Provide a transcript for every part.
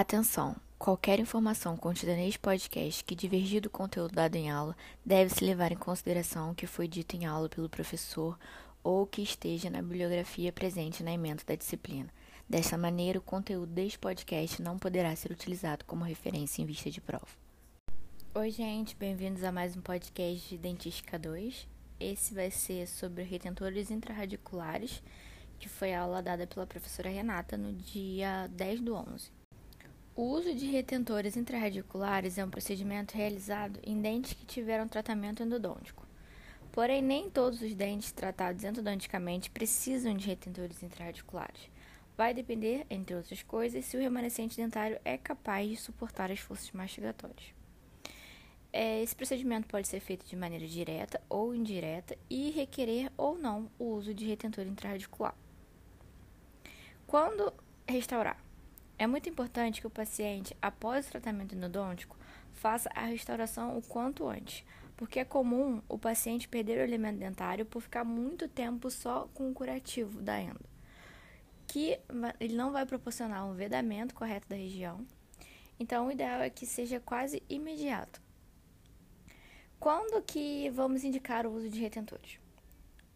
Atenção! Qualquer informação contida neste podcast que divergir do conteúdo dado em aula deve-se levar em consideração o que foi dito em aula pelo professor ou que esteja na bibliografia presente na emenda da disciplina. Desta maneira, o conteúdo deste podcast não poderá ser utilizado como referência em vista de prova. Oi, gente, bem-vindos a mais um podcast de Dentística 2. Esse vai ser sobre retentores intrarradiculares, que foi a aula dada pela professora Renata no dia 10 do 11. O uso de retentores intrarradiculares é um procedimento realizado em dentes que tiveram tratamento endodôntico. Porém, nem todos os dentes tratados endodonticamente precisam de retentores intrarradiculares. Vai depender, entre outras coisas, se o remanescente dentário é capaz de suportar as forças mastigatórias. É, esse procedimento pode ser feito de maneira direta ou indireta e requerer ou não o uso de retentor intrarradicular. Quando restaurar? É muito importante que o paciente, após o tratamento endodôntico, faça a restauração o quanto antes, porque é comum o paciente perder o elemento dentário por ficar muito tempo só com o curativo da endo, que ele não vai proporcionar um vedamento correto da região. Então, o ideal é que seja quase imediato. Quando que vamos indicar o uso de retentores?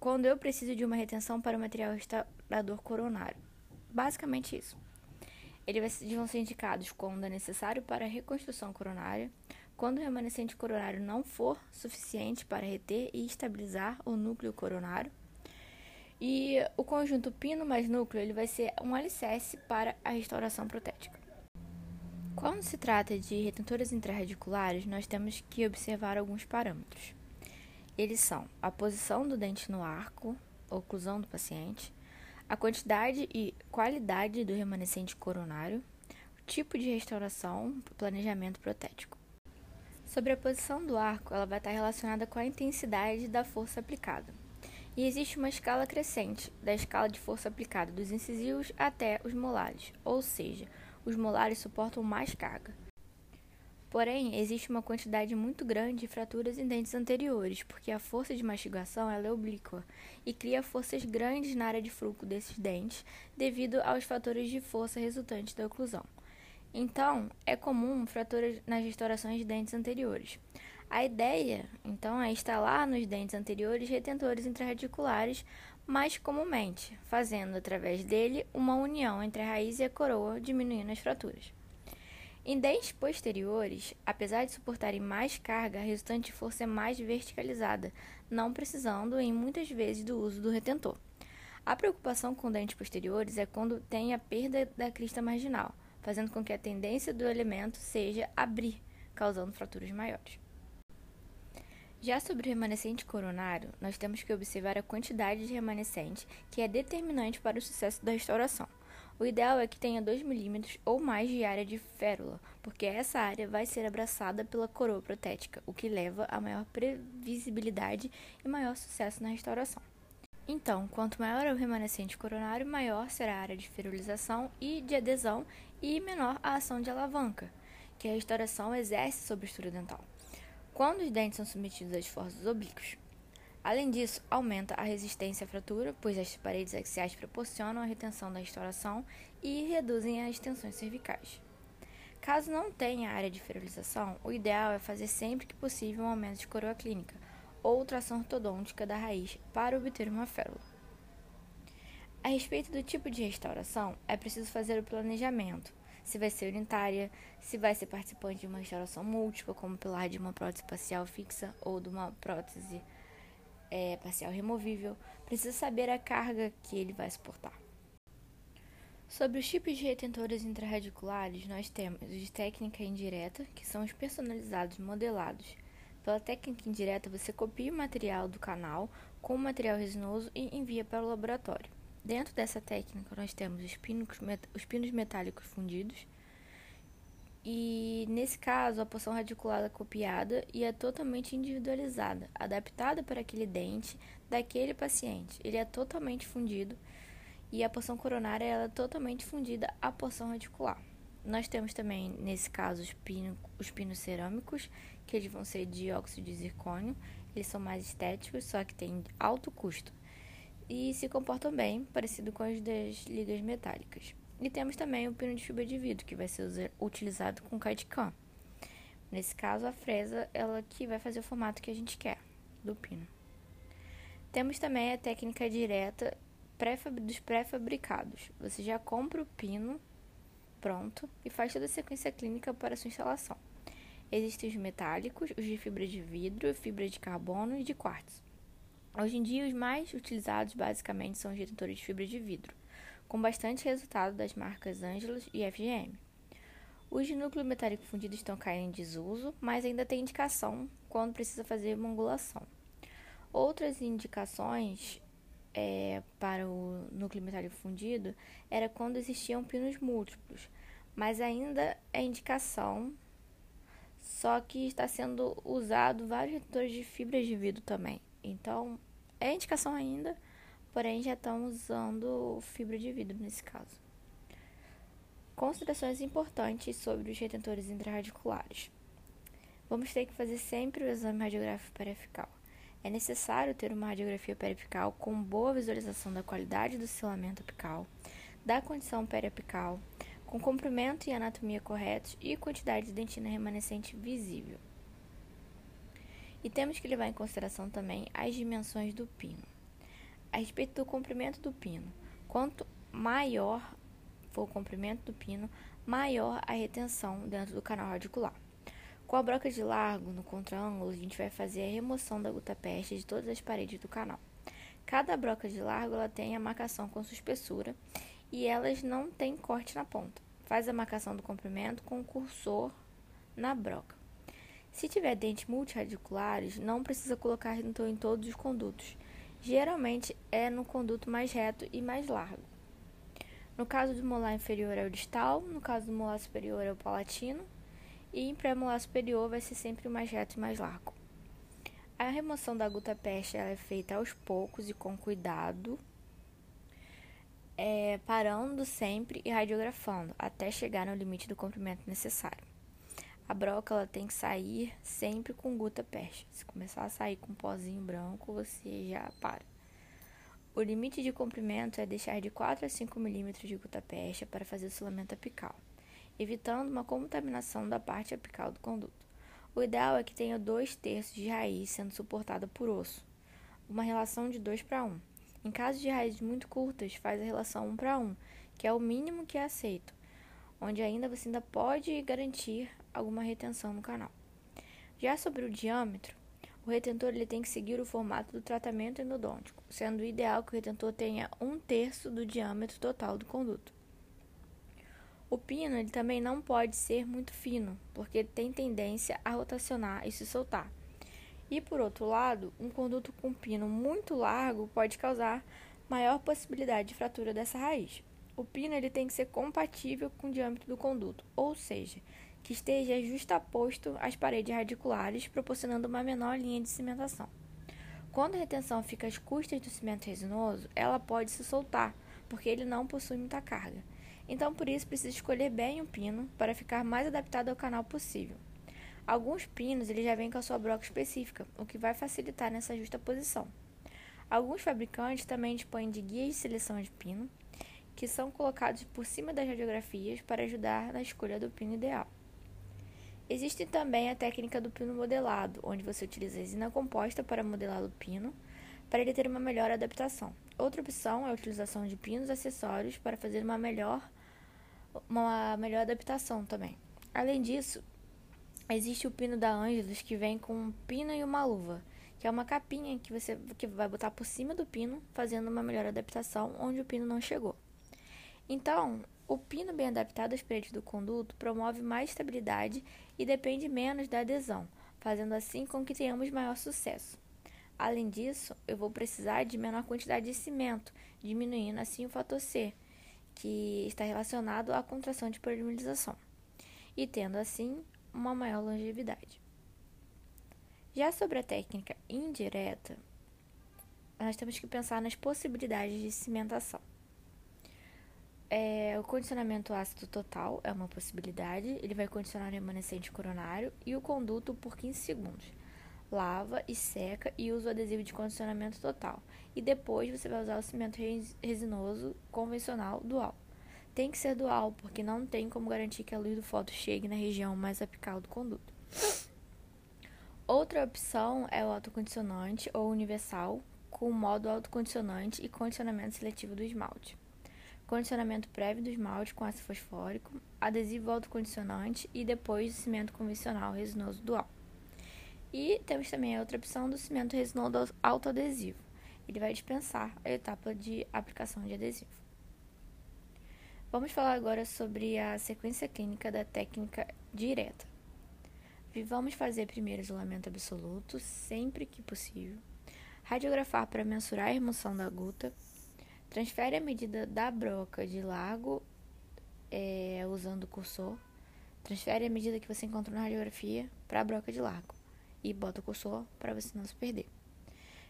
Quando eu preciso de uma retenção para o material restaurador coronário. Basicamente isso. Eles vão ser indicados quando é necessário para reconstrução coronária, quando o remanescente coronário não for suficiente para reter e estabilizar o núcleo coronário. E o conjunto pino mais núcleo ele vai ser um alicerce para a restauração protética. Quando se trata de retentores intrarradiculares, nós temos que observar alguns parâmetros. Eles são a posição do dente no arco, oclusão do paciente, a quantidade e qualidade do remanescente coronário, o tipo de restauração, planejamento protético. Sobre a posição do arco, ela vai estar relacionada com a intensidade da força aplicada. E existe uma escala crescente da escala de força aplicada dos incisivos até os molares, ou seja, os molares suportam mais carga. Porém, existe uma quantidade muito grande de fraturas em dentes anteriores, porque a força de mastigação é oblíqua e cria forças grandes na área de fruco desses dentes devido aos fatores de força resultantes da oclusão. Então, é comum fraturas nas restaurações de dentes anteriores. A ideia, então, é instalar nos dentes anteriores retentores intrarradiculares mais comumente, fazendo através dele uma união entre a raiz e a coroa, diminuindo as fraturas. Em dentes posteriores, apesar de suportarem mais carga, a resultante força é mais verticalizada, não precisando em muitas vezes do uso do retentor. A preocupação com dentes posteriores é quando tem a perda da crista marginal, fazendo com que a tendência do elemento seja abrir, causando fraturas maiores. Já sobre o remanescente coronário, nós temos que observar a quantidade de remanescente, que é determinante para o sucesso da restauração. O ideal é que tenha 2 milímetros ou mais de área de férula, porque essa área vai ser abraçada pela coroa protética, o que leva a maior previsibilidade e maior sucesso na restauração. Então, quanto maior é o remanescente coronário, maior será a área de ferilização e de adesão e menor a ação de alavanca, que a restauração exerce sobre a estrutura dental. Quando os dentes são submetidos a esforços oblíquos, Além disso, aumenta a resistência à fratura, pois as paredes axiais proporcionam a retenção da restauração e reduzem as tensões cervicais. Caso não tenha área de ferilização, o ideal é fazer sempre que possível um aumento de coroa clínica ou tração ortodôntica da raiz para obter uma férula. A respeito do tipo de restauração, é preciso fazer o planejamento, se vai ser unitária, se vai ser participante de uma restauração múltipla, como pilar de uma prótese facial fixa ou de uma prótese é, parcial removível, precisa saber a carga que ele vai suportar. Sobre os tipos de retentores intrarradiculares, nós temos os de técnica indireta, que são os personalizados modelados. Pela técnica indireta, você copia o material do canal com o material resinoso e envia para o laboratório. Dentro dessa técnica, nós temos os pinos, os pinos metálicos fundidos, e nesse caso, a porção radiculada é copiada e é totalmente individualizada, adaptada para aquele dente daquele paciente. Ele é totalmente fundido e a porção coronária é totalmente fundida à porção radicular. Nós temos também, nesse caso, os, pino, os pinos cerâmicos, que eles vão ser de óxido de zircônio. Eles são mais estéticos, só que têm alto custo. E se comportam bem, parecido com os das ligas metálicas. E temos também o pino de fibra de vidro, que vai ser utilizado com cadicam. Nesse caso, a fresa ela que vai fazer o formato que a gente quer do pino. Temos também a técnica direta dos pré-fabricados. Você já compra o pino pronto e faz toda a sequência clínica para sua instalação. Existem os metálicos, os de fibra de vidro, fibra de carbono e de quartzo. Hoje em dia, os mais utilizados basicamente são os detentores de fibra de vidro, com bastante resultado das marcas Angelus e FGM. Os de núcleo metálico fundido estão caindo em desuso, mas ainda tem indicação quando precisa fazer uma angulação. Outras indicações é, para o núcleo metálico fundido era quando existiam pinos múltiplos, mas ainda é indicação, só que está sendo usado vários retores de fibras de vidro também. Então, é indicação ainda, porém já estão usando fibra de vidro nesse caso. Considerações importantes sobre os retentores intraradiculares. Vamos ter que fazer sempre o exame radiográfico periapical. É necessário ter uma radiografia periapical com boa visualização da qualidade do selamento apical, da condição periapical, com comprimento e anatomia corretos e quantidade de dentina remanescente visível. E temos que levar em consideração também as dimensões do pino. A respeito do comprimento do pino, quanto maior for o comprimento do pino, maior a retenção dentro do canal radicular. Com a broca de largo no contraângulo, a gente vai fazer a remoção da gutapeste de todas as paredes do canal. Cada broca de largo ela tem a marcação com sua espessura e elas não têm corte na ponta. Faz a marcação do comprimento com o cursor na broca. Se tiver dentes multirradiculares, não precisa colocar redentor em todos os condutos. Geralmente é no conduto mais reto e mais largo. No caso do molar inferior é o distal, no caso do molar superior é o palatino, e em pré-molar superior vai ser sempre o mais reto e mais largo. A remoção da guta peste é feita aos poucos e com cuidado, é, parando sempre e radiografando até chegar no limite do comprimento necessário. A broca ela tem que sair sempre com guta peste. Se começar a sair com um pozinho branco, você já para. O limite de comprimento é deixar de 4 a 5 mm de gutapercha para fazer o selamento apical, evitando uma contaminação da parte apical do conduto. O ideal é que tenha 2 terços de raiz sendo suportada por osso, uma relação de 2 para 1. Em caso de raízes muito curtas, faz a relação 1 para 1, que é o mínimo que é aceito, onde ainda você ainda pode garantir alguma retenção no canal. Já sobre o diâmetro, o retentor ele tem que seguir o formato do tratamento endodôntico, sendo ideal que o retentor tenha um terço do diâmetro total do conduto. O pino ele também não pode ser muito fino, porque tem tendência a rotacionar e se soltar. E por outro lado, um conduto com pino muito largo pode causar maior possibilidade de fratura dessa raiz. O pino ele tem que ser compatível com o diâmetro do conduto, ou seja, que esteja justaposto às paredes radiculares, proporcionando uma menor linha de cimentação. Quando a retenção fica às custas do cimento resinoso, ela pode se soltar, porque ele não possui muita carga. Então, por isso, precisa escolher bem o pino para ficar mais adaptado ao canal possível. Alguns pinos ele já vêm com a sua broca específica, o que vai facilitar nessa justa posição. Alguns fabricantes também dispõem de guias de seleção de pino, que são colocados por cima das radiografias para ajudar na escolha do pino ideal. Existe também a técnica do pino modelado, onde você utiliza resina composta para modelar o pino, para ele ter uma melhor adaptação. Outra opção é a utilização de pinos acessórios para fazer uma melhor, uma melhor adaptação também. Além disso, existe o pino da Angelus que vem com um pino e uma luva, que é uma capinha que você que vai botar por cima do pino, fazendo uma melhor adaptação onde o pino não chegou. Então, o pino bem adaptado às paredes do conduto promove mais estabilidade e depende menos da adesão, fazendo assim com que tenhamos maior sucesso. Além disso, eu vou precisar de menor quantidade de cimento, diminuindo assim o fator C, que está relacionado à contração de polimerização, e tendo assim uma maior longevidade. Já sobre a técnica indireta, nós temos que pensar nas possibilidades de cimentação. É, o condicionamento ácido total é uma possibilidade. Ele vai condicionar o remanescente coronário e o conduto por 15 segundos. Lava e seca e usa o adesivo de condicionamento total. E depois você vai usar o cimento resinoso convencional dual. tem que ser dual, porque não tem como garantir que a luz do foto chegue na região mais apical do conduto. Outra opção é o autocondicionante ou universal, com modo autocondicionante e condicionamento seletivo do esmalte. Condicionamento prévio do esmalte com ácido fosfórico, adesivo autocondicionante e depois o cimento convencional resinoso dual. E temos também a outra opção do cimento resinoso autoadesivo. Ele vai dispensar a etapa de aplicação de adesivo. Vamos falar agora sobre a sequência clínica da técnica direta. Vamos fazer primeiro isolamento absoluto, sempre que possível. Radiografar para mensurar a remoção da guta. Transfere a medida da broca de largo é, usando o cursor. Transfere a medida que você encontrou na radiografia para a broca de largo e bota o cursor para você não se perder.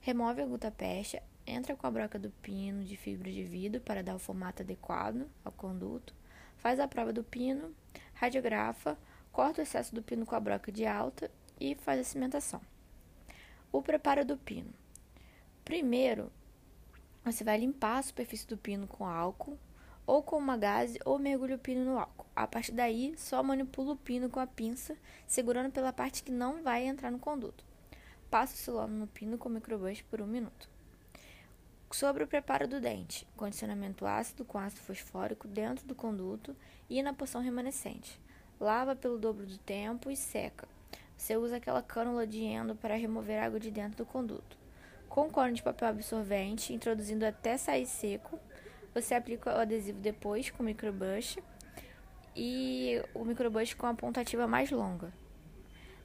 Remove a guta pecha, entra com a broca do pino de fibra de vidro para dar o formato adequado ao conduto, faz a prova do pino, radiografa, corta o excesso do pino com a broca de alta e faz a cimentação. O preparo do pino. Primeiro, você vai limpar a superfície do pino com álcool, ou com uma gaze, ou mergulha o pino no álcool. A partir daí, só manipula o pino com a pinça, segurando pela parte que não vai entrar no conduto. Passa o silano no pino com microbush por um minuto. Sobre o preparo do dente, condicionamento ácido com ácido fosfórico dentro do conduto e na porção remanescente. Lava pelo dobro do tempo e seca. Você usa aquela cânula de endo para remover água de dentro do conduto. Com cone de papel absorvente, introduzindo até sair seco, você aplica o adesivo depois com o microbush e o microbush com a pontativa mais longa.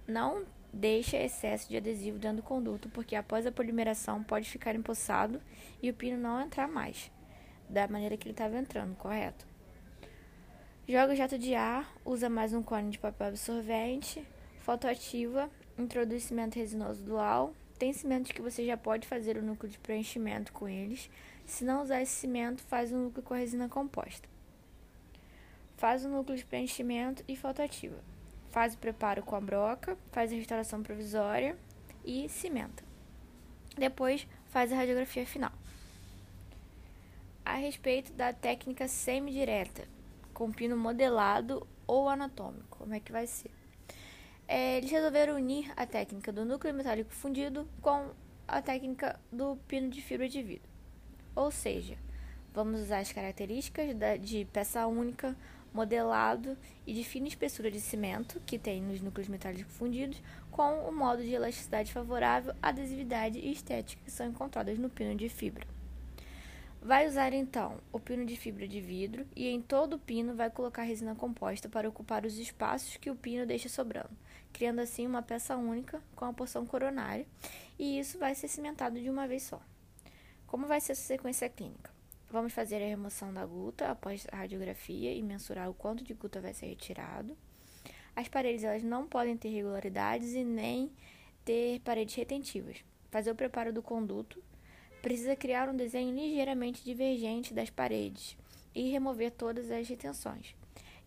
Não deixe excesso de adesivo dentro do conduto, porque após a polimeração pode ficar empoçado e o pino não entrar mais, da maneira que ele estava entrando, correto? Joga jato de ar, usa mais um cone de papel absorvente, fotoativa, introduz cimento resinoso dual. Tem cimentos que você já pode fazer o núcleo de preenchimento com eles. Se não usar esse cimento, faz um núcleo com a resina composta. Faz o núcleo de preenchimento e fotoativa. Faz o preparo com a broca, faz a restauração provisória e cimenta. Depois faz a radiografia final. A respeito da técnica semidireta, com pino modelado ou anatômico, como é que vai ser? É, eles resolveram unir a técnica do núcleo metálico fundido com a técnica do pino de fibra de vidro. Ou seja, vamos usar as características da, de peça única, modelado e de fina espessura de cimento que tem nos núcleos metálicos fundidos, com o modo de elasticidade favorável, adesividade e estética que são encontradas no pino de fibra. Vai usar então o pino de fibra de vidro e em todo o pino vai colocar resina composta para ocupar os espaços que o pino deixa sobrando, criando assim uma peça única com a porção coronária, e isso vai ser cimentado de uma vez só. Como vai ser a sequência clínica? Vamos fazer a remoção da guta após a radiografia e mensurar o quanto de guta vai ser retirado. As paredes elas não podem ter irregularidades e nem ter paredes retentivas. Fazer o preparo do conduto precisa criar um desenho ligeiramente divergente das paredes e remover todas as retenções.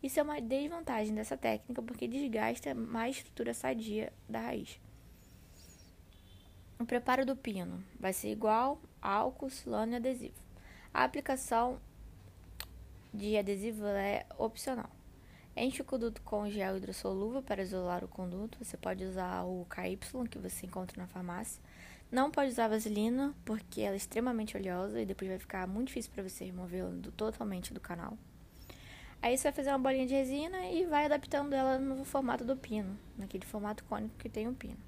Isso é uma desvantagem dessa técnica porque desgasta mais estrutura sadia da raiz. O preparo do pino vai ser igual álcool, silano e adesivo. A aplicação de adesivo é opcional. Enche o conduto com gel hidrossolúvel para isolar o conduto. Você pode usar o KY que você encontra na farmácia. Não pode usar vaselina, porque ela é extremamente oleosa e depois vai ficar muito difícil para você removê-la totalmente do canal. Aí você vai fazer uma bolinha de resina e vai adaptando ela no formato do pino, naquele formato cônico que tem o um pino.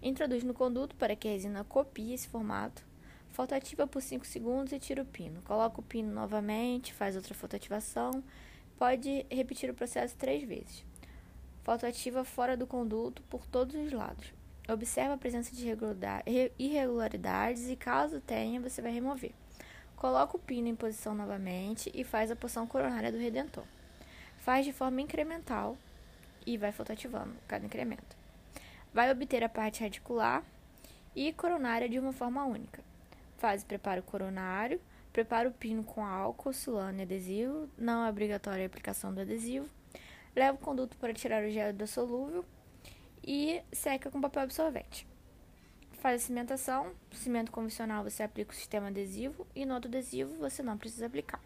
Introduz no conduto para que a resina copie esse formato. Fotoativa por 5 segundos e tira o pino. Coloca o pino novamente, faz outra fotoativação. Pode repetir o processo três vezes. Fotoativa fora do conduto por todos os lados. Observa a presença de irregularidades e, caso tenha, você vai remover. Coloca o pino em posição novamente e faz a porção coronária do redentor. Faz de forma incremental e vai fotoativando cada incremento. Vai obter a parte radicular e coronária de uma forma única. Faz o preparo coronário, prepara o pino com álcool, sulano e adesivo, não é obrigatória a aplicação do adesivo. Leva o conduto para tirar o gel do solúvel e seca com papel absorvente. Faz a cimentação, cimento convencional você aplica o sistema adesivo e no outro adesivo você não precisa aplicar.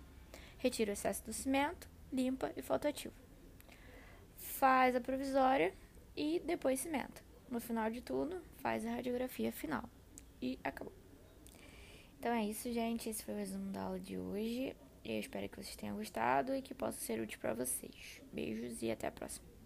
retira o excesso do cimento, limpa e fotoativa. Faz a provisória e depois cimenta. No final de tudo, faz a radiografia final. E acabou. Então é isso, gente. Esse foi o resumo da aula de hoje. Eu espero que vocês tenham gostado e que possa ser útil para vocês. Beijos e até a próxima.